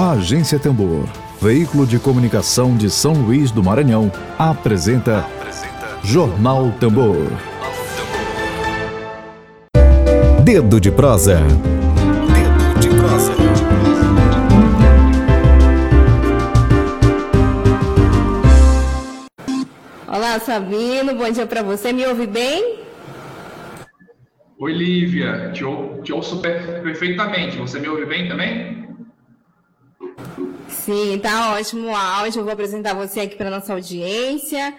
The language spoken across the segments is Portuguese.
A Agência Tambor, veículo de comunicação de São Luís do Maranhão, apresenta, apresenta Jornal Tambor. Dedo de prosa. Dedo de prosa. Olá, Sabino, bom dia para você. Me ouve bem? Oi, Lívia, te, ou, te ouço perfeitamente. Você me ouve bem também? Sim, tá ótimo o áudio. Eu vou apresentar você aqui para nossa audiência.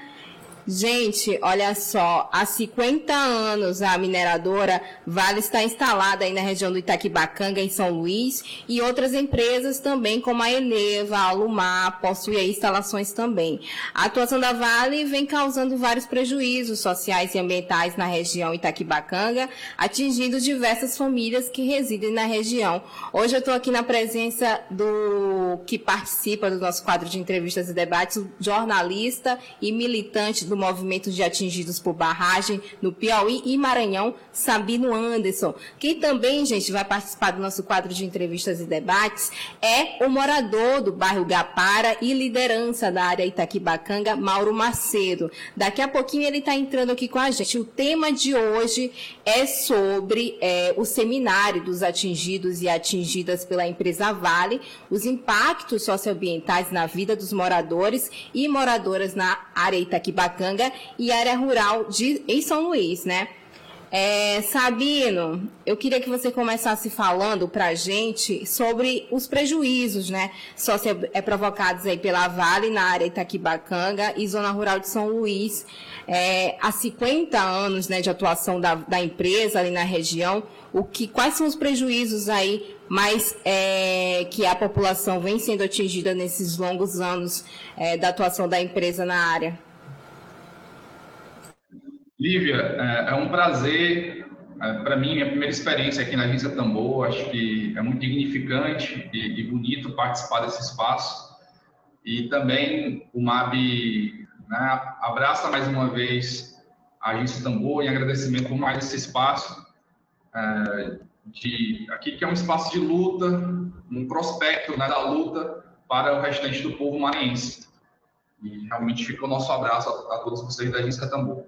Gente, olha só, há 50 anos a mineradora Vale está instalada aí na região do Itaquibacanga, em São Luís, e outras empresas também, como a Eneva, a Alumar, possuem instalações também. A atuação da Vale vem causando vários prejuízos sociais e ambientais na região Itaquibacanga, atingindo diversas famílias que residem na região. Hoje eu estou aqui na presença do que participa do nosso quadro de entrevistas e debates, jornalista e militante do movimento de atingidos por barragem no Piauí e Maranhão, Sabino Anderson. Quem também, gente, vai participar do nosso quadro de entrevistas e debates é o morador do bairro Gapara e liderança da área Itaquibacanga, Mauro Macedo. Daqui a pouquinho ele está entrando aqui com a gente. O tema de hoje é sobre é, o seminário dos atingidos e atingidas pela empresa Vale, os impactos socioambientais na vida dos moradores e moradoras na área Itaquibacanga e área rural de, em São Luís, né? É, Sabino, eu queria que você começasse falando para a gente sobre os prejuízos, né, socio, é, provocados aí pela Vale na área Itaquibacanga e zona rural de São Luís. É, há 50 anos, né, de atuação da, da, empresa ali na região, o que, quais são os prejuízos aí mais é, que a população vem sendo atingida nesses longos anos é, da atuação da empresa na área? Lívia, é, é um prazer. É, Para mim, minha primeira experiência aqui na Agência Tambor, acho que é muito dignificante e, bonito participar desse espaço. E também o MAB né, abraça mais uma vez a Agência Tambor em agradecimento por mais esse espaço, é, de, aqui que é um espaço de luta, um prospecto né, da luta para o restante do povo maranhense. E realmente fica o nosso abraço a, a todos vocês da Agência Tambor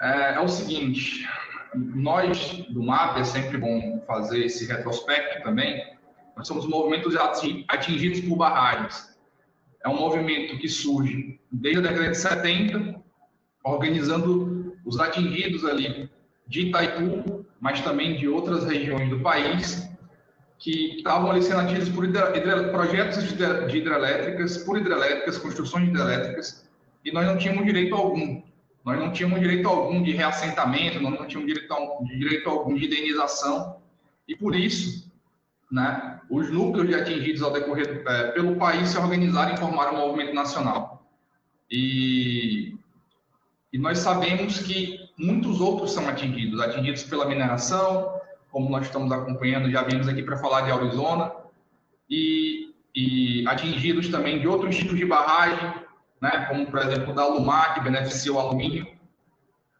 é, é o seguinte: nós do MAP é sempre bom fazer esse retrospecto também. Nós somos um movimento atingidos por barragens. É um movimento que surge desde a década de 70, organizando os atingidos ali de Itaipu, mas também de outras regiões do país, que estavam ali sendo atingidos por projetos de hidrelétricas, por hidrelétricas, construções hidrelétricas, e nós não tínhamos direito algum nós não tínhamos direito algum de reassentamento, nós não tínhamos direito, direito algum de indenização, e por isso, né, os núcleos de atingidos ao decorrer é, pelo país se organizaram e formaram um movimento nacional. E, e nós sabemos que muitos outros são atingidos, atingidos pela mineração, como nós estamos acompanhando, já viemos aqui para falar de Arizona, e, e atingidos também de outros tipos de barragem, né, como por exemplo da Alumar, que beneficia o alumínio.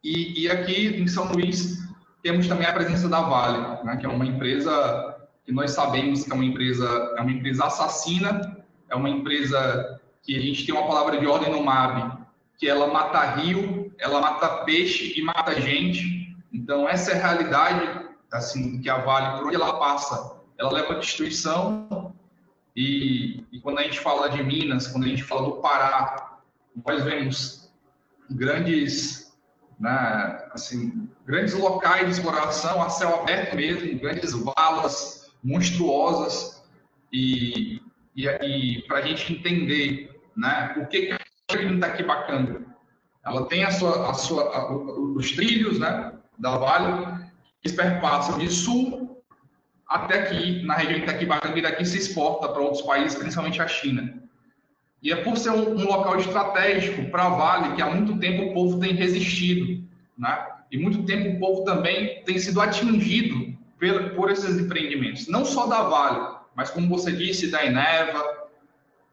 E, e aqui em São Luís temos também a presença da Vale, né, que é uma empresa que nós sabemos que é uma empresa é uma empresa assassina, é uma empresa que a gente tem uma palavra de ordem no MAB, que ela mata rio, ela mata peixe e mata gente. Então essa é a realidade assim que a Vale por onde ela passa, ela leva destruição. E, e quando a gente fala de Minas, quando a gente fala do Pará, nós vemos grandes, né, assim, grandes locais de exploração a céu aberto mesmo, grandes valas monstruosas e, e, e para a gente entender, né, o que que a gente está aqui bacana. Ela tem a sua, a sua, a, os trilhos, né, da Vale que perpassam de sul até aqui na região de Itaquibacanga e daqui se exporta para outros países, principalmente a China. E é por ser um, um local estratégico para Vale que há muito tempo o povo tem resistido, né? E muito tempo o povo também tem sido atingido por, por esses empreendimentos, não só da Vale, mas como você disse, da Eneva,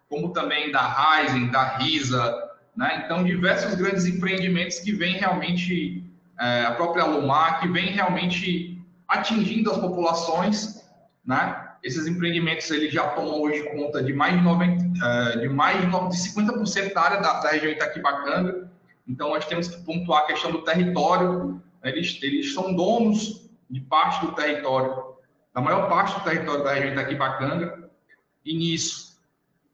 como também da Ryzen, da Risa, né? Então, diversos grandes empreendimentos que vêm realmente, é, a própria Lumar, que vem realmente atingindo as populações, né? Esses empreendimentos eles já tomam hoje conta de mais de, 90, eh, de, mais de 50% da área da, da região Itaquibacanga. Então, nós temos que pontuar a questão do território. Eles, eles são donos de parte do território, da maior parte do território da região Itaquibacanga. E nisso,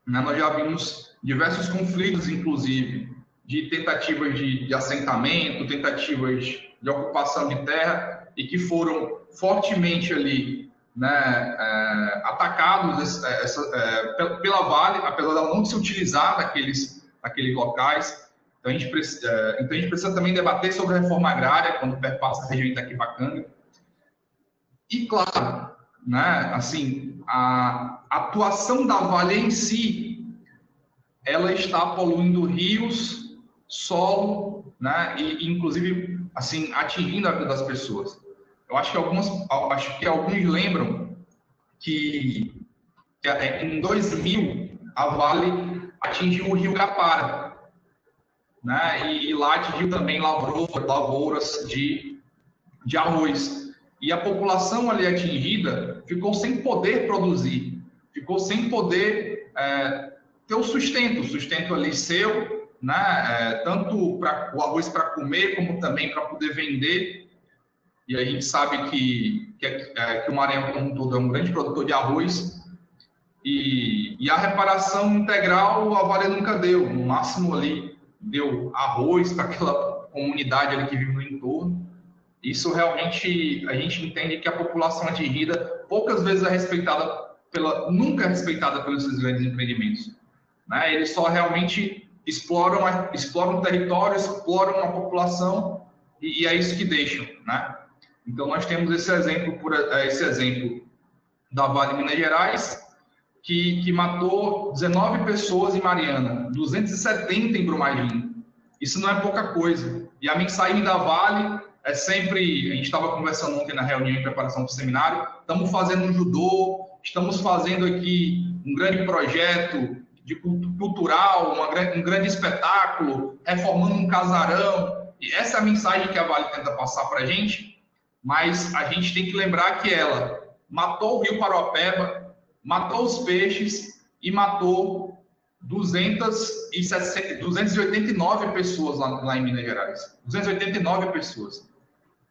né, nós já vimos diversos conflitos, inclusive, de tentativas de, de assentamento, tentativas de ocupação de terra, e que foram fortemente ali né, é, atacados é, essa, é, pela Vale, apesar dela não se utilizar daqueles, daqueles locais. Então a, gente precisa, é, então a gente precisa também debater sobre a reforma agrária quando perpassa a região de Itaquibacanga. E, claro, né, assim, a atuação da Vale em si, ela está poluindo rios, solo, né, e inclusive, assim, atingindo a vida das pessoas. Eu acho que acho que alguns lembram que, em 2000 a Vale atingiu o Rio Capara, né? E, e lá atingiu também lavouras, lavouras de, de arroz. E a população ali atingida ficou sem poder produzir, ficou sem poder é, ter o sustento, o sustento ali seu, né? É, tanto para o arroz para comer como também para poder vender e a gente sabe que, que, é, que o Maranhão como um todo é um grande produtor de arroz, e, e, a reparação integral a Vale nunca deu, no máximo ali deu arroz para aquela comunidade ali que vive no entorno. Isso realmente a gente entende que a população atingida poucas vezes é respeitada pela, nunca é respeitada pelos esses grandes empreendimentos. Né? Eles só realmente exploram, exploram o território, exploram a população e, e é isso que deixam, né? Então, nós temos esse exemplo, por, eh, esse exemplo da Vale Minas Gerais, que, que matou 19 pessoas em Mariana, 270 em Brumadinho. Isso não é pouca coisa. E a mensagem da Vale é sempre, a gente estava conversando ontem na reunião em preparação para o seminário, estamos fazendo um judô, estamos fazendo aqui um grande projeto de cultural, uma, um grande espetáculo, reformando um casarão. E essa é a mensagem que a Vale tenta passar para a gente, mas a gente tem que lembrar que ela matou o rio Paropeba, matou os peixes e matou 289 pessoas lá, lá em Minas Gerais. 289 pessoas.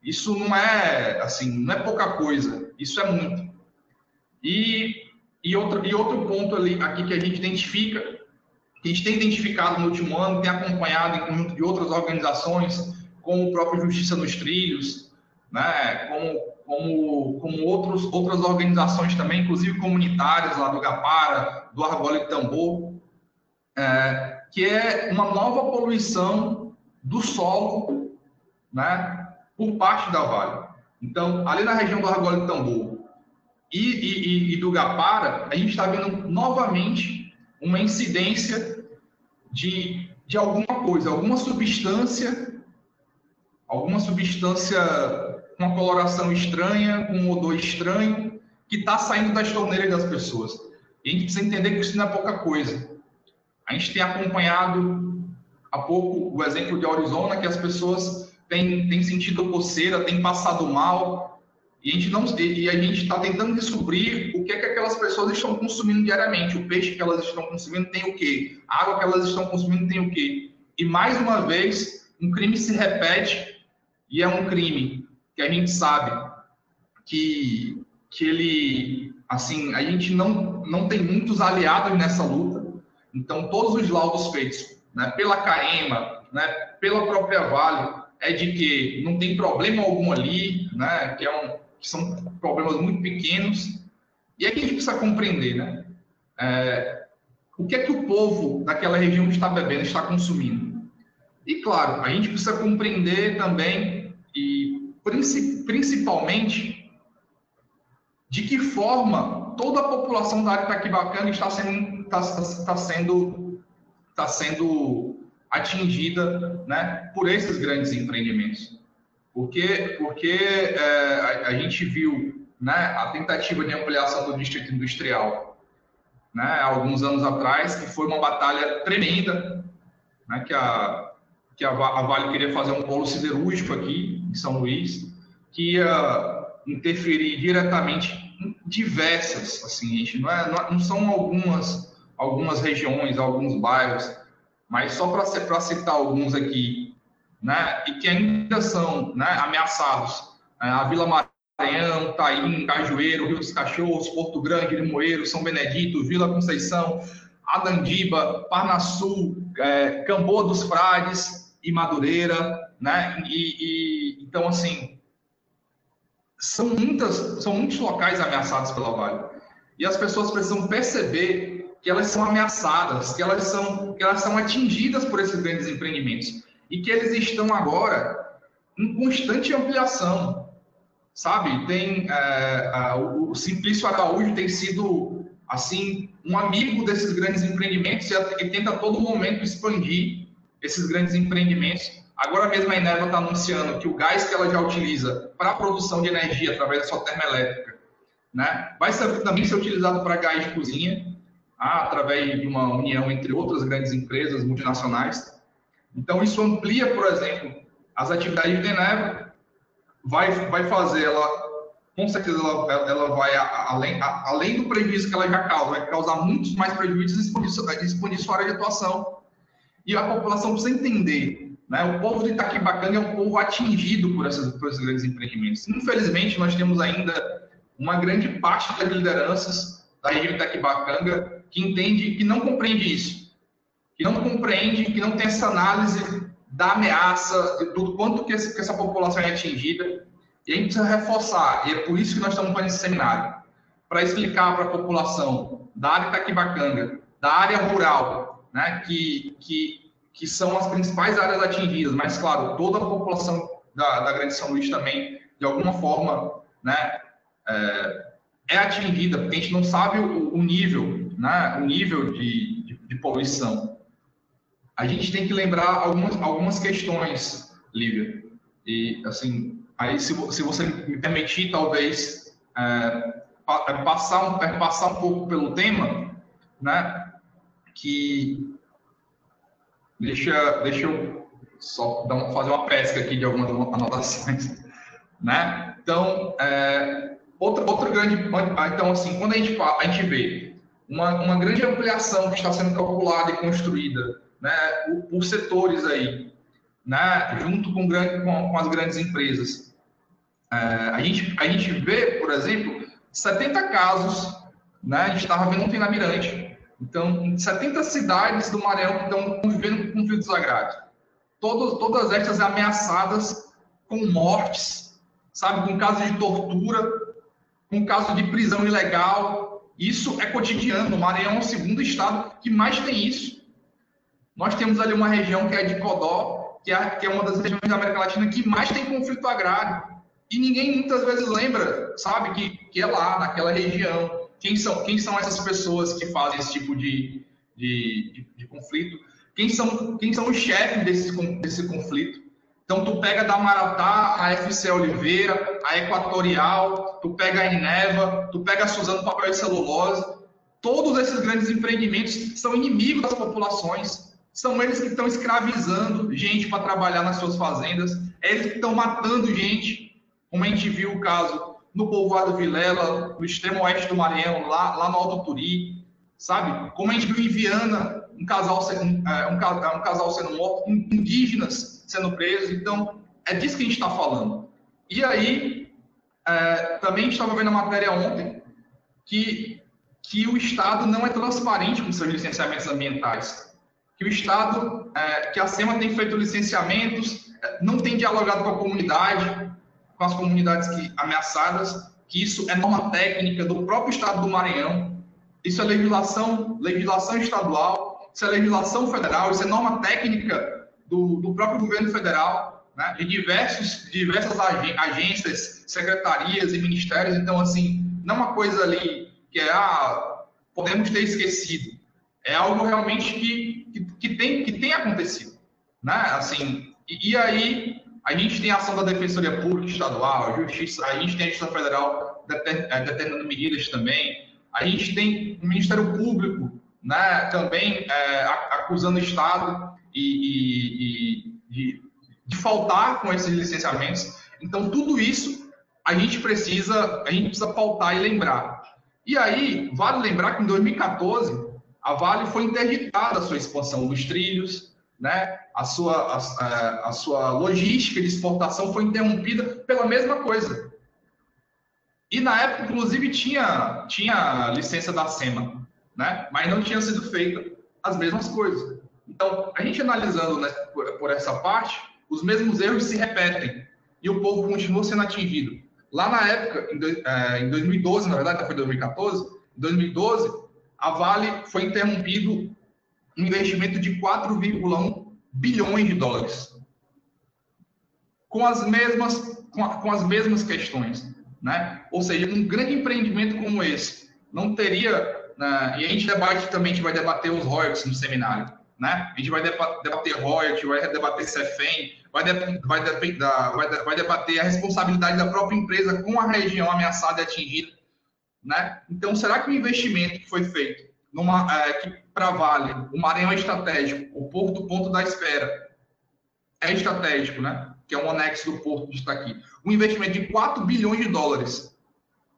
Isso não é assim, não é pouca coisa, isso é muito. E, e, outro, e outro ponto ali aqui que a gente identifica, que a gente tem identificado no último ano, tem acompanhado em conjunto de outras organizações, como o próprio Justiça nos Trilhos, né, como, como, como outros, outras organizações também, inclusive comunitárias lá do Gapara, do Argola e Tambor, é, que é uma nova poluição do solo né, por parte da Vale. Então, ali na região do Argola e Tambor e, e, e do Gapara, a gente está vendo novamente uma incidência de, de alguma coisa, alguma substância, alguma substância uma coloração estranha, com um odor estranho, que está saindo das torneiras das pessoas. E a gente precisa entender que isso não é pouca coisa. A gente tem acompanhado há pouco o exemplo de Arizona, que as pessoas têm, têm sentido coceira, têm passado mal, e a gente não a gente está tentando descobrir o que é que aquelas pessoas estão consumindo diariamente. O peixe que elas estão consumindo tem o quê? A água que elas estão consumindo tem o quê? E mais uma vez, um crime se repete e é um crime que a gente sabe que, que ele, assim, a gente não, não tem muitos aliados nessa luta. Então, todos os laudos feitos né, pela CAEMA, né, pela própria Vale, é de que não tem problema algum ali, né, que, é um, que são problemas muito pequenos. E é que a gente precisa compreender, né? É, o que é que o povo daquela região está bebendo, está consumindo. E, claro, a gente precisa compreender também principalmente de que forma toda a população da área Itaquibacana está sendo, está, está sendo, está sendo atingida né, por esses grandes empreendimentos. Porque, porque é, a, a, gente viu né, a tentativa de ampliação do distrito industrial né, alguns anos atrás, que foi uma batalha tremenda, né, que, a, que a, Vale queria fazer um polo siderúrgico aqui em São Luís, que ia interferir diretamente, diversas, assim, gente, não, é, não, são algumas, algumas regiões, alguns bairros, mas só para citar alguns aqui, né, e que ainda são né, ameaçados. É, a Vila Maranhão, Taim, Cajueiro, Rio dos Cachorros, Porto Grande, Limoeiro, São Benedito, Vila Conceição, Adandiba, Parnasul, é, Camboa dos Frades e Madureira, né? E, e, então assim são muitas, são muitos locais ameaçados pela Vale e as pessoas precisam perceber que elas são ameaçadas, que elas são, que elas são atingidas por esses grandes empreendimentos e que eles estão agora em constante ampliação, sabe? Tem é, o, Simplício Araújo tem sido assim um amigo desses grandes empreendimentos e tenta a todo momento expandir esses grandes empreendimentos. Agora mesmo a Eneva está anunciando que o gás que ela já utiliza para a produção de energia através da sua termoelétrica né, vai ser, também ser utilizado para gás de cozinha, ah, através de uma união entre outras grandes empresas multinacionais. Então, isso amplia, por exemplo, as atividades de Eneva, vai, vai fazer ela com certeza ela, ela vai, além, além do prejuízo que ela já causa, vai causar muitos mais prejuízos e expandir, expandir sua área de atuação. E a população precisa entender, né? o povo de Itaquibacanga é um povo atingido por, essas, por esses grandes empreendimentos. Infelizmente, nós temos ainda uma grande parte das lideranças da região de Itaquibacanga que entende, que não compreende isso, que não compreende, que não tem essa análise da ameaça, do quanto que, esse, que essa população é atingida, e a gente precisa reforçar, e é por isso que nós estamos fazendo esse seminário, para explicar para a população da área Itaquibacanga, da área rural, né, que, que, que são as principais áreas atingidas, mas, claro, toda a população da, da Grande São Luís também, de alguma forma, né, é, é atingida, porque a gente não sabe o, o nível, né, o nível de, de, de, poluição. A gente tem que lembrar algumas, algumas questões, Lívia, e, assim, Aí, se, se você me permitir, talvez, é, é passar, um, é passar um pouco pelo tema, né? Que deixa, deixa eu só dar, fazer uma pesca aqui de algumas anotações, né? Então, é, outro grande, então assim, quando a gente a gente vê uma, uma grande ampliação que está sendo calculada e construída, né, por, por setores aí, né, junto com, grande, com, com as grandes empresas, é, a, gente, a gente vê, por exemplo, 70 casos, né? A gente estava vendo ontem na Mirante. Então, 70 cidades do Maranhão estão convivendo com conflitos agrários. Todas, todas estas ameaçadas com mortes, sabe? Com casos de tortura, com casos de prisão ilegal. Isso é cotidiano. O Maranhão é o segundo estado que mais tem isso. Nós temos ali uma região que é de Codó, que é, que é uma das regiões da América Latina que mais tem conflito agrário. E ninguém muitas vezes lembra, sabe, que, que é lá, naquela região. Quem são, quem são essas pessoas que fazem esse tipo de, de, de, de conflito? Quem são, quem são os chefes desse, desse conflito? Então, tu pega da Maratá, a FC Oliveira, a Equatorial, tu pega a Ineva, tu pega a Suzano Papel e Celulose. Todos esses grandes empreendimentos são inimigos das populações. São eles que estão escravizando gente para trabalhar nas suas fazendas. É eles que estão matando gente como a gente viu o caso no povoado Vilela, no extremo oeste do Maranhão, lá, lá no Alto Turi, sabe? Como a gente viu em Viana, um casal, um, é, um, um casal sendo morto, indígenas sendo presos. Então, é disso que a gente está falando. E aí, é, também estava vendo a matéria ontem que, que o Estado não é transparente com seus licenciamentos ambientais. Que o Estado, é, que a SEMA tem feito licenciamentos, é, não tem dialogado com a comunidade, com as comunidades que, ameaçadas, que isso é norma técnica do próprio Estado do Maranhão, isso é legislação, legislação estadual, isso é legislação federal, isso é norma técnica do, do próprio governo federal, né, de diversos, diversas agências, secretarias e ministérios. Então, assim, não é uma coisa ali que é, ah, podemos ter esquecido. É algo realmente que, que, que tem, que tem acontecido. Né? Assim, e, e aí a gente tem a ação da Defensoria Pública Estadual, a Justiça, a gente tem a Justiça Federal eh, determinando medidas também, a gente tem o Ministério Público né, também é, acusando o Estado e, e, e de, de, faltar com esses licenciamentos. Então, tudo isso a gente precisa, a gente precisa pautar e lembrar. E aí, vale lembrar que em 2014, a Vale foi interditada a sua expansão dos trilhos, né? A, sua, a, a sua logística de exportação foi interrompida pela mesma coisa. E na época, inclusive, tinha, tinha licença da SEMA, né? mas não tinha sido feita as mesmas coisas. Então, a gente analisando né, por, por essa parte, os mesmos erros se repetem e o povo continua sendo atingido. Lá na época, em, é, em 2012, na verdade, foi 2014, em 2012, a Vale foi interrompido um investimento de 4,1 bilhões de dólares. Com as mesmas, com, a, com as mesmas questões. Né? Ou seja, um grande empreendimento como esse não teria. Né? E a gente debate também, a gente vai debater os royalties no seminário. Né? A gente vai debater royalties, vai debater CEFEM, vai, de, vai, de, vai, vai debater a responsabilidade da própria empresa com a região ameaçada e atingida. Né? Então, será que o investimento que foi feito numa, é, para Vale, o Maranhão é estratégico, o Porto Ponto da Espera é estratégico, né? que é um anexo do Porto que está aqui, um investimento de 4 bilhões de dólares,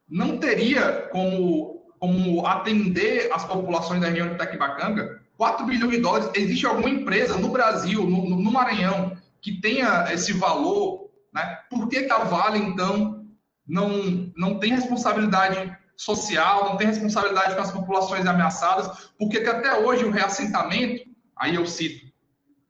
não teria como, como atender as populações da região de Itaquibacanga 4 bilhões de dólares. Existe alguma empresa no Brasil, no, no Maranhão, que tenha esse valor? Né? Por que, que a Vale, então, não, não tem responsabilidade social, não tem responsabilidade com as populações ameaçadas, porque até hoje o reassentamento, aí eu cito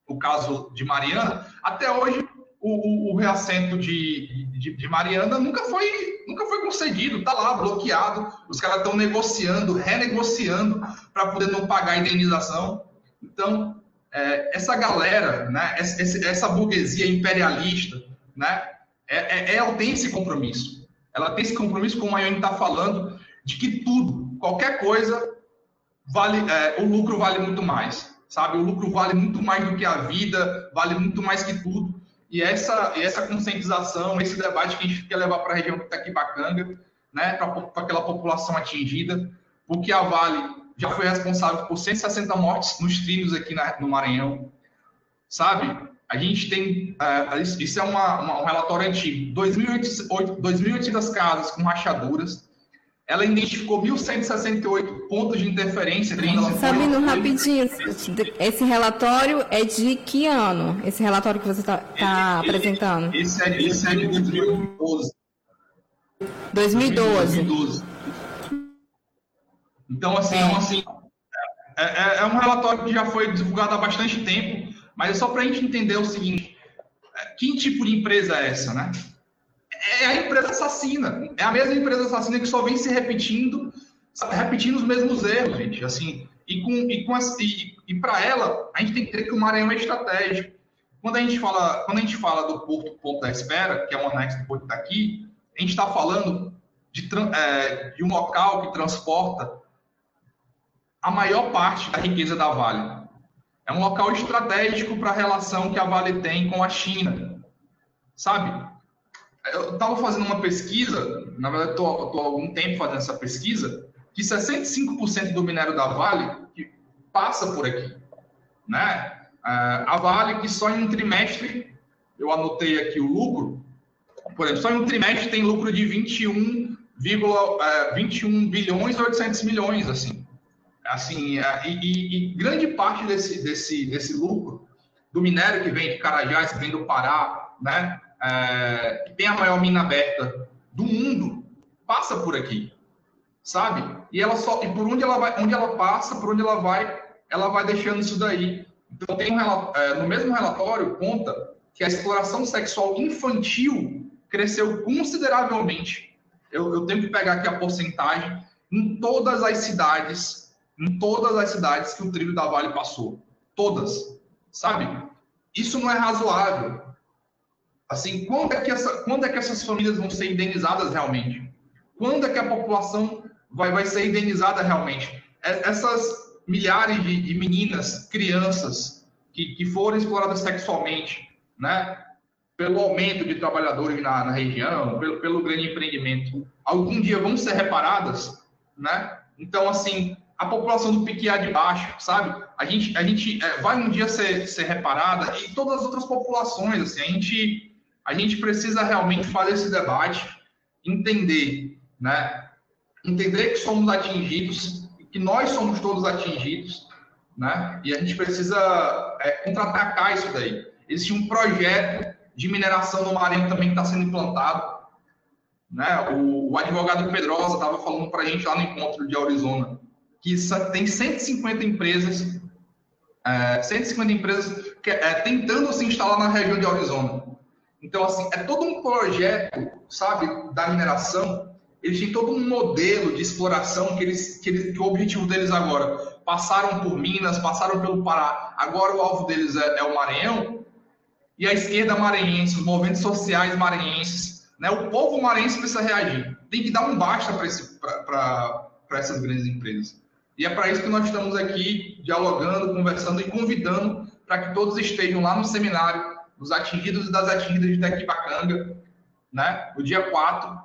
o caso de Mariana, até hoje o, o, o reassento de, de, de, Mariana nunca foi, nunca foi concedido, está lá bloqueado, os caras estão negociando, renegociando para poder não pagar a indenização. Então, é, essa galera, né, essa, essa burguesia imperialista, né, é, é, ela tem esse compromisso. Ela tem esse compromisso, como a Ione está falando, de que tudo, qualquer coisa, vale, é, o lucro vale muito mais, sabe? O lucro vale muito mais do que a vida, vale muito mais que tudo. E essa, essa conscientização, esse debate que a gente quer levar para a região que está aqui bacanga, né, para aquela população atingida, porque a Vale já foi responsável por 160 mortes nos trilhos aqui na, no Maranhão, sabe? A gente tem, uh, isso é uma, uma, um relatório antigo, 2.800 casas com rachaduras, ela identificou 1.168 pontos de interferência. Sabino, foi... rapidinho, esse relatório é de que ano? Esse relatório que você está tá apresentando? Esse é, esse é de 2012. 2012. 2012. Então, assim, é. assim é, é, é, um relatório que já foi divulgado há bastante tempo, mas é só para a gente entender o seguinte: é, que tipo de empresa é essa, né? É a empresa assassina. É a mesma empresa assassina que só vem se repetindo, repetindo os mesmos erros, gente. Assim, e com, e, com e, e para ela, a gente tem que ter que o Maranhão é estratégico. Quando a gente fala, quando a gente fala do Porto Ponto da Espera, que é um anexo do Porto daqui, a gente está falando de, é, de um local que transporta a maior parte da riqueza da Vale. É um local estratégico para a relação que a Vale tem com a China. Sabe? Eu estava fazendo uma pesquisa, na verdade estou há algum tempo fazendo essa pesquisa, que 65% do minério da Vale passa por aqui. Né? É, a Vale que só em um trimestre, eu anotei aqui o lucro, por exemplo, só em um trimestre tem lucro de 21, 21 bilhões e 800 milhões, assim. assim é, e, e, grande parte desse, desse, desse lucro do minério que vem de Carajás, que vem do Pará, né? É, que tem a maior mina aberta do mundo, passa por aqui, sabe? E ela só, e por onde ela vai, onde ela passa, por onde ela vai, ela vai deixando isso daí. Então tem um, é, no mesmo relatório conta que a exploração sexual infantil cresceu consideravelmente. Eu, eu tenho que pegar aqui a porcentagem em todas as cidades, em todas as cidades que o trilho da Vale passou, todas, sabe? Isso não é razoável. Assim, quando é, que essa, quando é que essas famílias vão ser indenizadas realmente? Quando é que a população vai, vai ser indenizada realmente? É, essas milhares de, de meninas, crianças que, que foram exploradas sexualmente, né? Pelo aumento de trabalhadores na, na região, pelo, pelo grande empreendimento, algum dia vão ser reparadas, né? Então, assim, a população do Piquiá de baixo, sabe? A gente, a gente é, vai um dia ser, ser reparada e todas as outras populações, assim, a gente a gente precisa realmente fazer esse debate entender, né? Entender que somos atingidos, que nós somos todos atingidos, né? E a gente precisa é, contra-atacar isso daí. Existe um projeto de mineração no Maranhão também que está sendo implantado. Né? O, o advogado Pedrosa estava falando para a gente lá no encontro de Arizona que tem 150 empresas, é, 150 empresas que, é, tentando se instalar na região de Arizona. Então, assim, é todo um projeto, sabe, da mineração. Eles têm todo um modelo de exploração que, eles, que, eles, que o objetivo deles agora passaram por Minas, passaram pelo Pará. Agora o alvo deles é, é o Maranhão. E a esquerda maranhense, os movimentos sociais maranhenses, né, o povo maranhense precisa reagir. Tem que dar um basta para essas grandes empresas. E é para isso que nós estamos aqui dialogando, conversando e convidando para que todos estejam lá no seminário dos atingidos e das atingidas de Tequibacanga, né? O dia 4,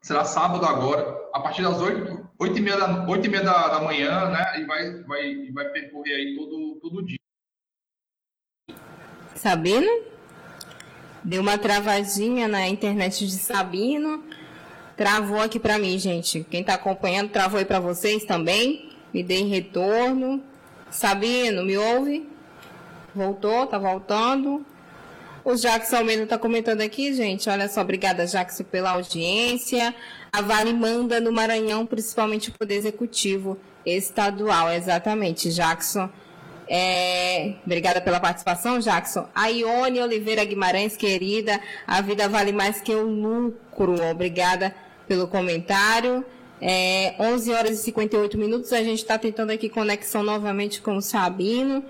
será sábado agora, a partir das 8, 8 e meia, da, 8 e meia da, da manhã, né? E vai, vai, vai percorrer aí todo, todo o dia. Sabino? Deu uma travadinha na internet de Sabino. Travou aqui para mim, gente. Quem está acompanhando, travou aí para vocês também. Me dei retorno. Sabino, me ouve? Voltou? Tá voltando? O Jackson Almeida está comentando aqui, gente. Olha só, obrigada, Jackson, pela audiência. A Vale manda no Maranhão, principalmente o Poder Executivo Estadual. Exatamente, Jackson. É... Obrigada pela participação, Jackson. A Ione Oliveira Guimarães, querida, a vida vale mais que o lucro. Obrigada pelo comentário. É, 11 horas e 58 minutos, a gente está tentando aqui conexão novamente com o Sabino.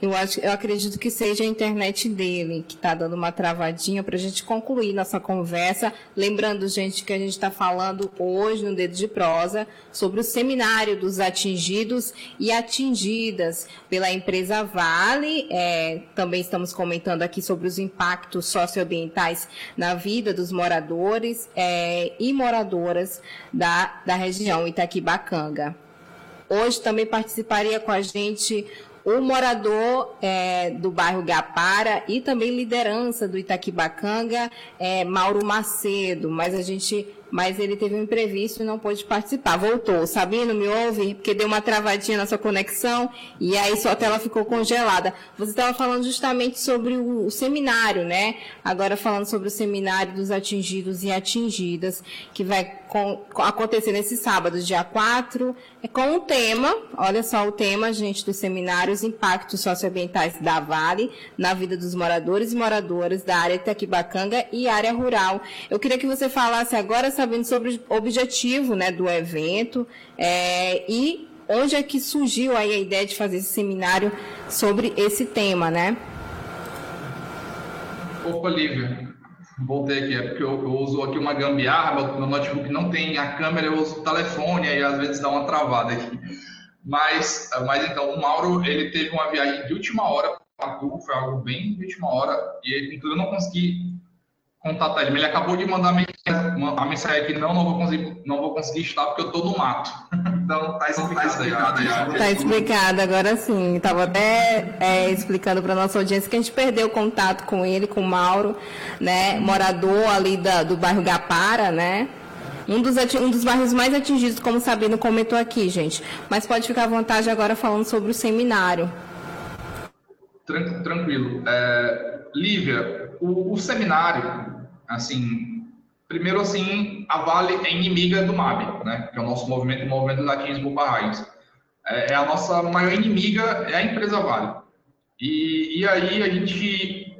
Eu, acho, eu acredito que seja a internet dele que está dando uma travadinha para a gente concluir nossa conversa. Lembrando, gente, que a gente está falando hoje no Dedo de Prosa sobre o seminário dos atingidos e atingidas pela empresa Vale. É, também estamos comentando aqui sobre os impactos socioambientais na vida dos moradores é, e moradoras da, da região Itaquibacanga. Hoje também participaria com a gente o morador é, do bairro Gapara e também liderança do Itaquibacanga, é, Mauro Macedo, mas a gente mas ele teve um imprevisto e não pôde participar. Voltou. Sabino, me ouve? Porque deu uma travadinha na sua conexão e aí sua tela ficou congelada. Você estava falando justamente sobre o, o, seminário, né? Agora falando sobre o seminário dos atingidos e atingidas, que vai com, acontecer nesse sábado, dia 4, é com o tema, olha só o tema, gente, do seminário, os impactos socioambientais da Vale na vida dos moradores e moradoras da área Tequibacanga e área rural. Eu queria que você falasse agora, sabendo sobre o objetivo né, do evento é, e onde é que surgiu aí a ideia de fazer esse seminário sobre esse tema, né? Opa, Lívia, voltei aqui, é porque eu, eu uso aqui uma gambiarra, meu, notebook não tem a câmera, eu uso o telefone, aí às vezes dá uma travada aqui. Mas, mas então, o Mauro, ele teve uma viagem de última hora para foi algo bem de última hora, e ele, eu não consegui contatar ele. Ele acabou de mandar a mensagem aqui, não, não vou conseguir, não vou conseguir estar porque eu estou no mato. então tá explicado aí. Tá, tá explicado, agora sim. Estava até é, explicando para nossa audiência que a gente perdeu contato com ele, com o Mauro, né, morador ali da, do bairro Gapara, né? Um dos, um dos bairros mais atingidos, como o Sabino comentou aqui, gente. Mas pode ficar à vontade agora falando sobre o seminário. Tranquilo. É, Lívia, o, o seminário assim, primeiro assim, a Vale é inimiga do MAB, né? Que é o nosso movimento, o movimento dos atingismo barrais. É, é, a nossa maior inimiga, é a empresa Vale. E, e aí a gente,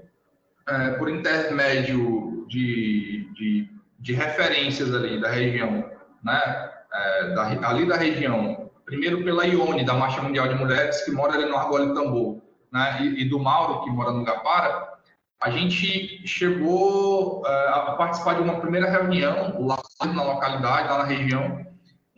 é, por intermédio de, de, de, referências ali da região, né? É, da, ali da região, primeiro pela Ione, da Marcha Mundial de Mulheres, que mora ali no Argolho Tambor, né? E, e do Mauro, que mora no Gapara, a gente chegou uh, a participar de uma primeira reunião lá na localidade, lá na região,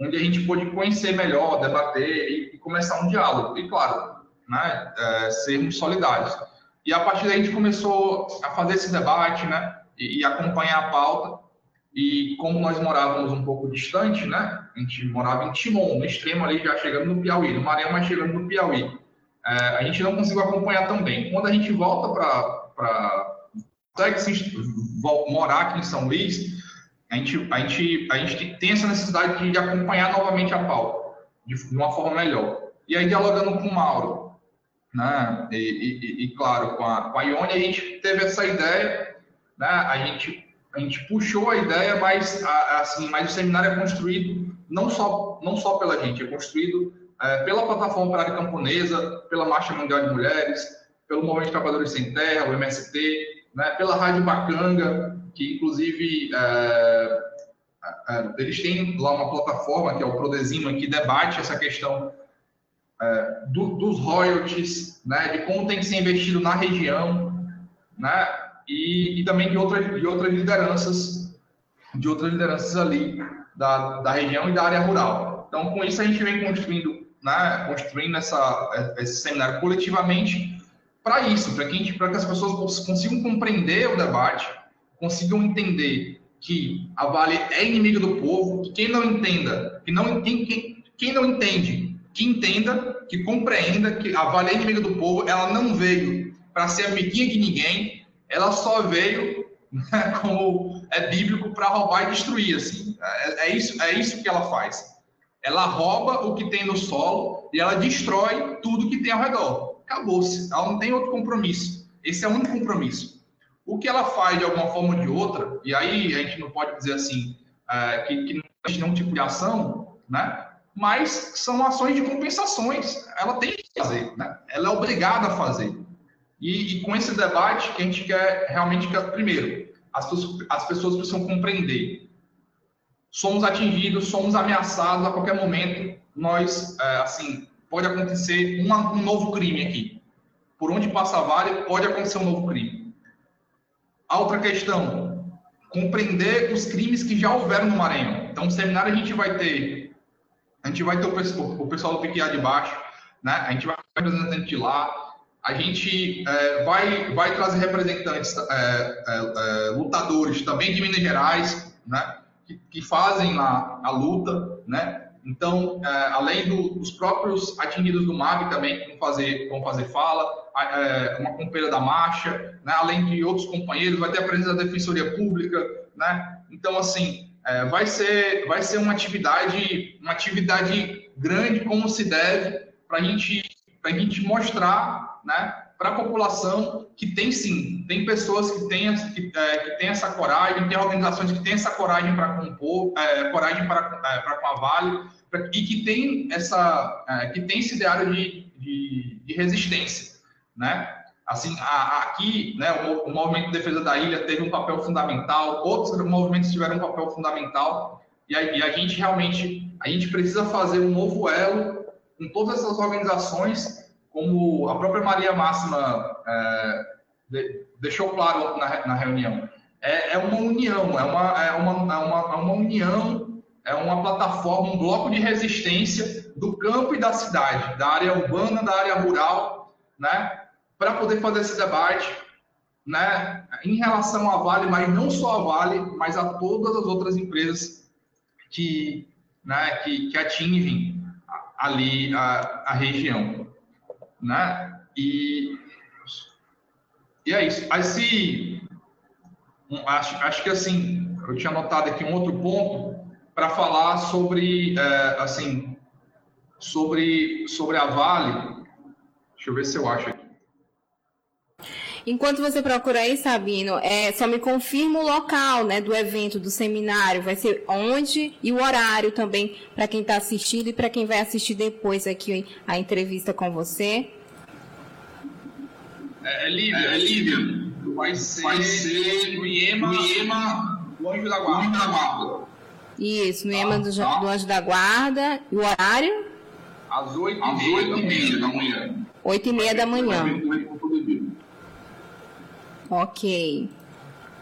onde a gente pôde conhecer melhor, debater e, e começar um diálogo. E, claro, né, uh, sermos solidários. E a partir daí a gente começou a fazer esse debate, né, e, e, acompanhar a pauta. E como nós morávamos um pouco distante, né, a gente morava em Timon, no extremo ali, já chegando no Piauí, no Maranhão, mas chegando no Piauí. Uh, a gente não conseguiu acompanhar também. Quando a gente volta para para morar aqui em São Luís, a gente, a gente, a gente tem essa necessidade de acompanhar novamente a pauta de, de uma forma melhor. E aí, dialogando com o Mauro, né, e, e, e, claro, com a, com a Ione, a gente teve essa ideia, né, a gente, a gente puxou a ideia, mas, assim, mas o seminário é construído não só, não só pela gente, é construído é, pela plataforma operária camponesa, pela Marcha Mundial de Mulheres, pelo Movimento de Trabalhadores Sem Terra, o MST, né, pela Rádio Bacanga, que inclusive é, é, eles têm lá uma plataforma que é o Prodesima que debate essa questão é, do, dos royalties, né, de como tem que ser investido na região, né, e, e, também de outras, de outras lideranças, de outras lideranças ali da, da região e da área rural. Então, com isso a gente vem construindo, né, construindo essa, esse seminário coletivamente para isso, para que, que as pessoas consigam compreender o debate, consigam entender que a Vale é inimigo do povo, que quem não entenda, que não, quem, quem, quem não entende, que entenda, que compreenda que a Vale é inimiga do povo, ela não veio para ser amiguinha de ninguém, ela só veio, né, como é bíblico, para roubar e destruir, assim. É, é, isso, é isso que ela faz. Ela rouba o que tem no solo e ela destrói tudo que tem ao redor. Acabou-se. Ela não tem outro compromisso. Esse é o único compromisso. O que ela faz de alguma forma ou de outra, e aí a gente não pode dizer assim, é, que, que não existe nenhum tipo de ação, né? mas são ações de compensações. Ela tem que fazer, né? ela é obrigada a fazer. E, e com esse debate que a gente quer realmente, quer, primeiro, as, as pessoas precisam compreender. Somos atingidos, somos ameaçados a qualquer momento. Nós, é, assim, pode acontecer uma, um novo crime aqui. Por onde passa a Vale, pode acontecer um novo crime. A outra questão, compreender os crimes que já houveram no Maranhão. Então, no seminário a gente vai ter, a gente vai ter o pessoal, o pessoal do PQA de baixo, né? A gente vai ter representante de lá, a gente é, vai, vai trazer representantes, é, é, é, lutadores também de Minas Gerais, né? Que, que fazem lá a luta, né? Então, é, além do, dos próprios atingidos do MAB também vão fazer, vão fazer fala, é, uma companheira da marcha, né, além de outros companheiros, vai ter a presença da Defensoria Pública, né? Então, assim, é, vai, ser, vai ser uma atividade, uma atividade grande, como se deve, para gente, a gente mostrar, né, para a população que tem sim, tem pessoas que têm, que, é, que têm essa coragem, tem organizações que têm essa coragem para compor, é, coragem para, é, com a Vale, e que tem essa é, que tem esse ideário de, de, de resistência, né? Assim, a, aqui, né, o, o, movimento de defesa da ilha teve um papel fundamental, outros movimentos tiveram um papel fundamental, e a, e a gente realmente a gente precisa fazer um novo elo com todas essas organizações, como a própria Maria Máxima é, de, deixou claro na, na reunião. É, é, uma união, é uma, é uma, é uma, uma união é uma plataforma, um bloco de resistência do campo e da cidade, da área urbana, da área rural, né, para poder fazer esse debate, né, em relação à Vale, mas não só a Vale, mas a todas as outras empresas que, né, que, que atingem ali a, a região, né, e, e é isso. Aí se, acho, acho que assim, eu tinha anotado aqui um outro ponto, para falar sobre, é, assim, sobre, sobre a Vale. Deixa eu ver se eu acho aqui. Enquanto você procura aí, Sabino, é, só me confirma o local né, do evento, do seminário, vai ser onde e o horário também para quem está assistindo e para quem vai assistir depois aqui a entrevista com você. É, é Lívia, é, é Lívia. Vai ser, vai ser no IEMA, no IEMA, Anjo da Guarda. Isso, no IEMA do, do Anjo da Guarda. E o horário? Às oito e meia da manhã. Oito e meia da manhã. Ok.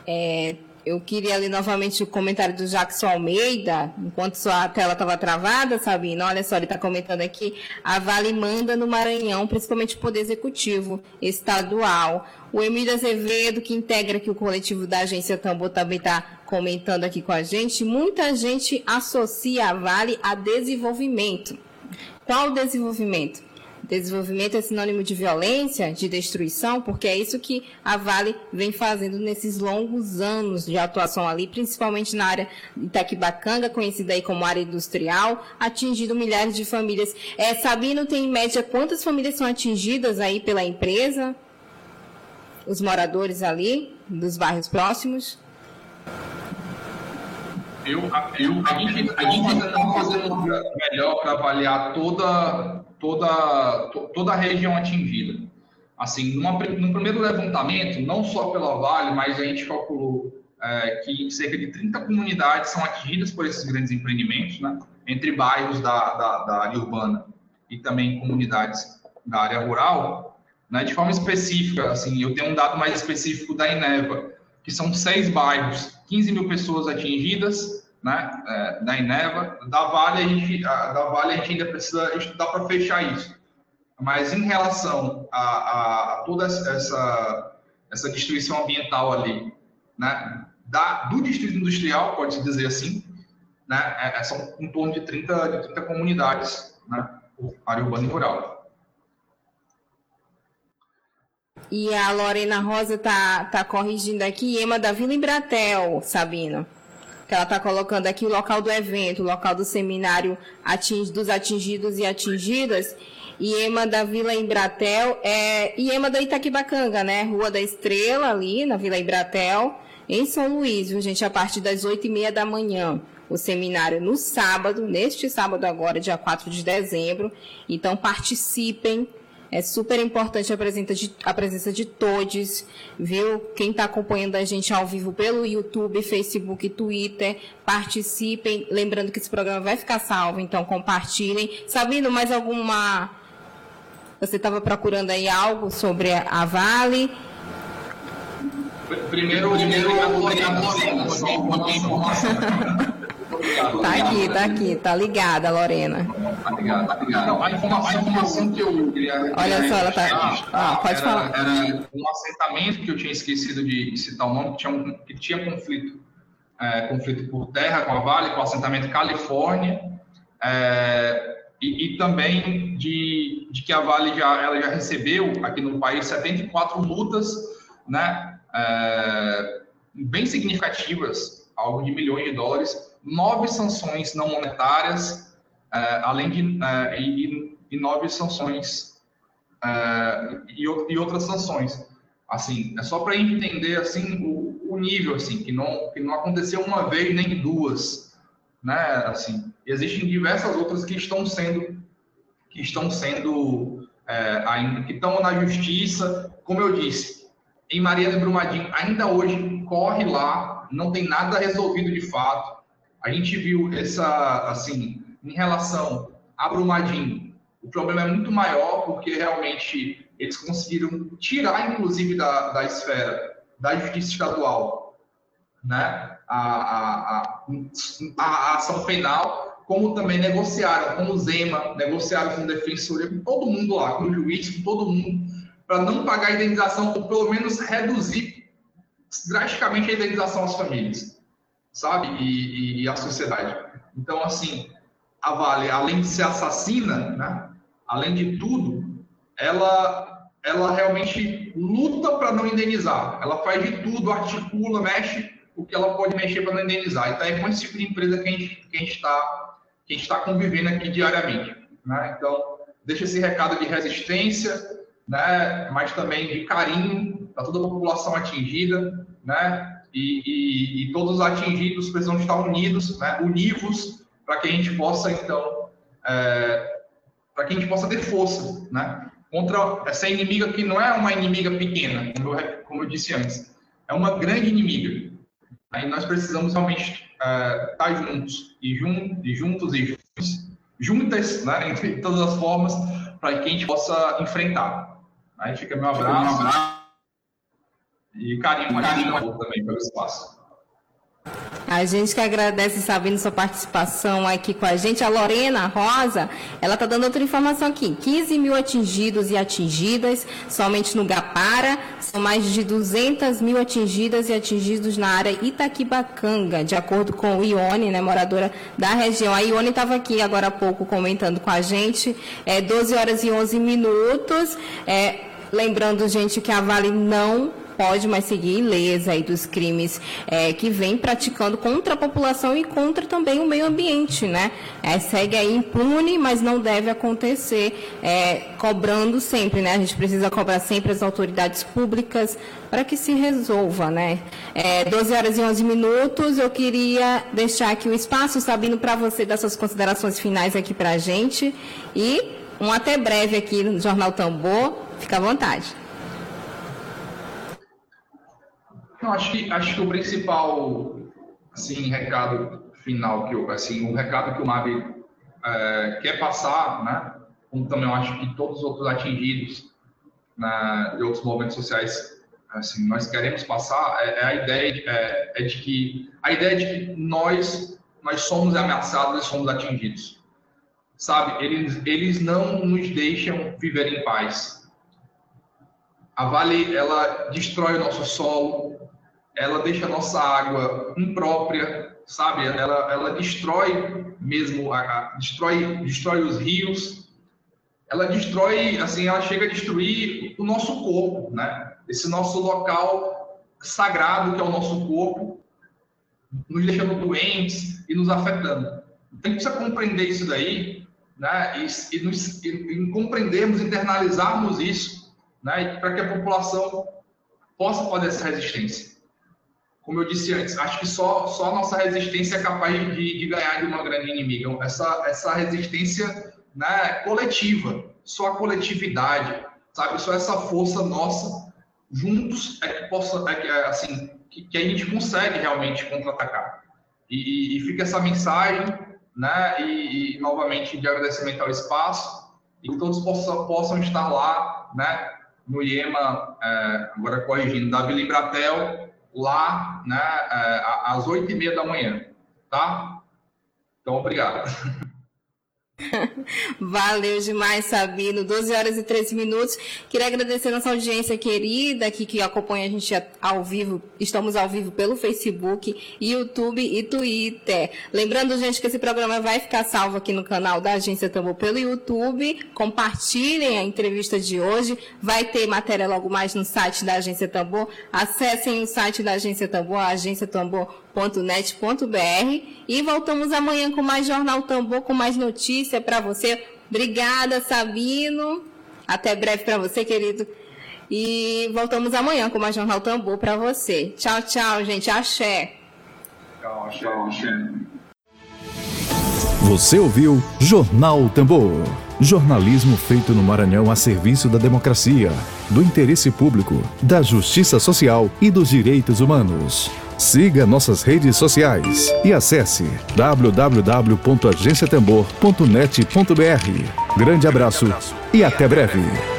É, eu queria ler novamente o comentário do Jackson Almeida, enquanto sua tela estava travada, Sabina. Olha só, ele está comentando aqui. A Vale manda no Maranhão, principalmente o Poder Executivo Estadual. O Emílio Azevedo, que integra aqui o coletivo da agência Tambor, também está comentando aqui com a gente. Muita gente associa a Vale a desenvolvimento. Qual desenvolvimento? Desenvolvimento é sinônimo de violência, de destruição, porque é isso que a Vale vem fazendo nesses longos anos de atuação ali, principalmente na área de Itaquibacanga, conhecida aí como área industrial, atingindo milhares de famílias. É, Sabino tem em média quantas famílias são atingidas aí pela empresa? Os moradores ali, dos bairros próximos? Eu, eu, a gente está fazendo melhor para avaliar toda, toda, toda a região atingida. Assim, numa, no primeiro levantamento, não só pela Vale, mas a gente calculou é, que cerca de 30 comunidades são atingidas por esses grandes empreendimentos, né? entre bairros da, da, da área urbana e também comunidades da área rural. Né? De forma específica, assim, eu tenho um dado mais específico da Ineva, que são seis bairros, 15 mil pessoas atingidas, né, é, da Ineva. Da Vale, a gente, a, da vale a gente ainda precisa estudar para fechar isso. Mas em relação a, a, toda essa, essa destruição ambiental ali, né, da, do distrito industrial, pode-se dizer assim, né, é, é são em torno de 30, de 30 comunidades, né, área urbana e rural. E a Lorena Rosa tá, tá corrigindo aqui, Ema da Vila Embratel, Sabino. Que ela tá colocando aqui o local do evento, o local do seminário ating, dos atingidos e atingidas. Ema da Vila Embratel é Ema da Itaquibacanga, né? Rua da Estrela, ali na Vila Embratel, em São Luís, viu, gente? A partir das oito e meia da manhã. O seminário no sábado, neste sábado agora, dia 4 de dezembro. Então participem é super importante a presença de, a presença de todos, viu? Quem está acompanhando a gente ao vivo pelo YouTube, Facebook, Twitter, participem. Lembrando que esse programa vai ficar salvo, então compartilhem. Sabendo mais alguma. Você estava procurando aí algo sobre a Vale? Primeiro, primeiro, primeiro só uma informação. Tá aqui, tá aqui, tá ligada, Lorena. Tá ligada, tá ligada. Não, a, informação, que eu queria. Olha só, ela tá. Ah, pode era, falar. Era um assentamento que eu tinha esquecido de citar o nome, que tinha, um, que tinha conflito. É, conflito por terra com a Vale, com o assentamento Califórnia. É, e, e, também de, de que a Vale já, ela já recebeu aqui no país 74 multas, né, é, bem significativas, algo de milhões de dólares, nove sanções não monetárias, uh, além de uh, e, e, nove sanções uh, e, e, outras sanções. Assim, é só para entender assim o, o, nível assim que não que não aconteceu uma vez nem duas, né? Assim, existem diversas outras que estão sendo que estão sendo ainda que estão na justiça, como eu disse, em Maria de Brumadinho ainda hoje corre lá, não tem nada resolvido de fato. A gente viu essa, assim, em relação a Brumadinho, o problema é muito maior porque realmente eles conseguiram tirar, inclusive, da, da esfera da justiça estadual, né, a, a, a, a ação penal, como também negociaram com o Zema, negociaram com o defensor, com todo mundo lá, com o juiz, com todo mundo, para não pagar a indenização, ou pelo menos reduzir drasticamente a indenização às famílias sabe? E, e, a sociedade. Então, assim, a Vale, além de ser assassina, né? além de tudo, ela, ela realmente luta para não indenizar. Ela faz de tudo, articula, mexe o que ela pode mexer para não indenizar. Então, é com esse tipo de empresa que a gente está que está convivendo aqui diariamente. Né? Então, deixa esse recado de resistência, né? mas também de carinho para toda a população atingida, né? E, e, e todos os atingidos precisam estar unidos, né, univos, para que a gente possa, então, é, para que a gente possa ter força, né, contra essa inimiga que não é uma inimiga pequena, como eu, como eu disse antes, é uma grande inimiga. Aí nós precisamos realmente é, estar juntos, e, jun, e juntos e juntos, juntas, né, entre todas as formas, para que a gente possa enfrentar. Aí fica meu abraço. E carinho, carinho também pelo espaço. A gente que agradece, Sabino, sua participação aqui com a gente. A Lorena Rosa, ela está dando outra informação aqui. 15 mil atingidos e atingidas somente no Gapara. São mais de 200 mil atingidas e atingidos na área Itaquibacanga, de acordo com o Ione, né, moradora da região. A Ione estava aqui agora há pouco comentando com a gente. É 12 horas e 11 minutos. É, lembrando, gente, que a Vale não pode mais seguir ilesa aí dos crimes é, que vem praticando contra a população e contra também o meio ambiente, né? É, segue aí impune, mas não deve acontecer é, cobrando sempre, né? A gente precisa cobrar sempre as autoridades públicas para que se resolva, né? É, 12 horas e 11 minutos, eu queria deixar aqui o espaço, Sabino, para você dar suas considerações finais aqui para a gente e um até breve aqui no Jornal Tambor. Fica à vontade. Não, acho que, acho que o principal assim, recado final, que eu, assim, o recado que o MAB é, quer passar, né, como também eu acho que todos os outros atingidos né, de outros movimentos sociais, assim, nós queremos passar, é, é a ideia de, é, é, de que a ideia de que nós nós somos ameaçados e somos atingidos, sabe? Eles eles não nos deixam viver em paz. A Vale ela destrói o nosso solo, ela deixa a nossa água imprópria, sabe? Ela, ela destrói mesmo, a, a, destrói, destrói os rios, ela destrói, assim, ela chega a destruir o nosso corpo, né? Esse nosso local sagrado que é o nosso corpo, nos deixando doentes e nos afetando. Então, a gente precisa compreender isso daí, né? E, e, nos, e, e compreendermos, internalizarmos isso, né? Para que a população possa fazer essa resistência como eu disse antes, acho que só, só a nossa resistência é capaz de, de ganhar de uma grande inimiga. Essa, essa resistência né, coletiva, só a coletividade, sabe? Só essa força nossa juntos é que possa, é que, é, assim, que, que, a gente consegue realmente contra-atacar. E, e, fica essa mensagem, né? E, e, novamente de agradecimento ao espaço e que todos possam, possam estar lá, né? No IEMA, é, agora corrigindo, da Vila Embratel, lá né, é, às oito e meia da manhã, tá? Então, obrigado. Valeu demais, Sabino. 12 horas e 13 minutos. Queria agradecer nossa audiência querida aqui que acompanha a gente ao vivo. Estamos ao vivo pelo Facebook, YouTube e Twitter. Lembrando, gente, que esse programa vai ficar salvo aqui no canal da Agência Tambor pelo YouTube. Compartilhem a entrevista de hoje. Vai ter matéria logo mais no site da Agência Tambor. Acessem o site da Agência Tambor, agenciatambor.net.br e voltamos amanhã com mais Jornal Tambor, com mais notícia para você. Obrigada, Sabino. Até breve para você, querido. E voltamos amanhã com mais Jornal Tambor para você. Tchau, tchau, gente. Axé. Tchau, axé, axé. Você ouviu Jornal Tambor. Jornalismo feito no Maranhão a serviço da democracia, do interesse público, da justiça social e dos direitos humanos. Siga nossas redes sociais e acesse www.agenciatembor.net.br. Grande abraço e até breve.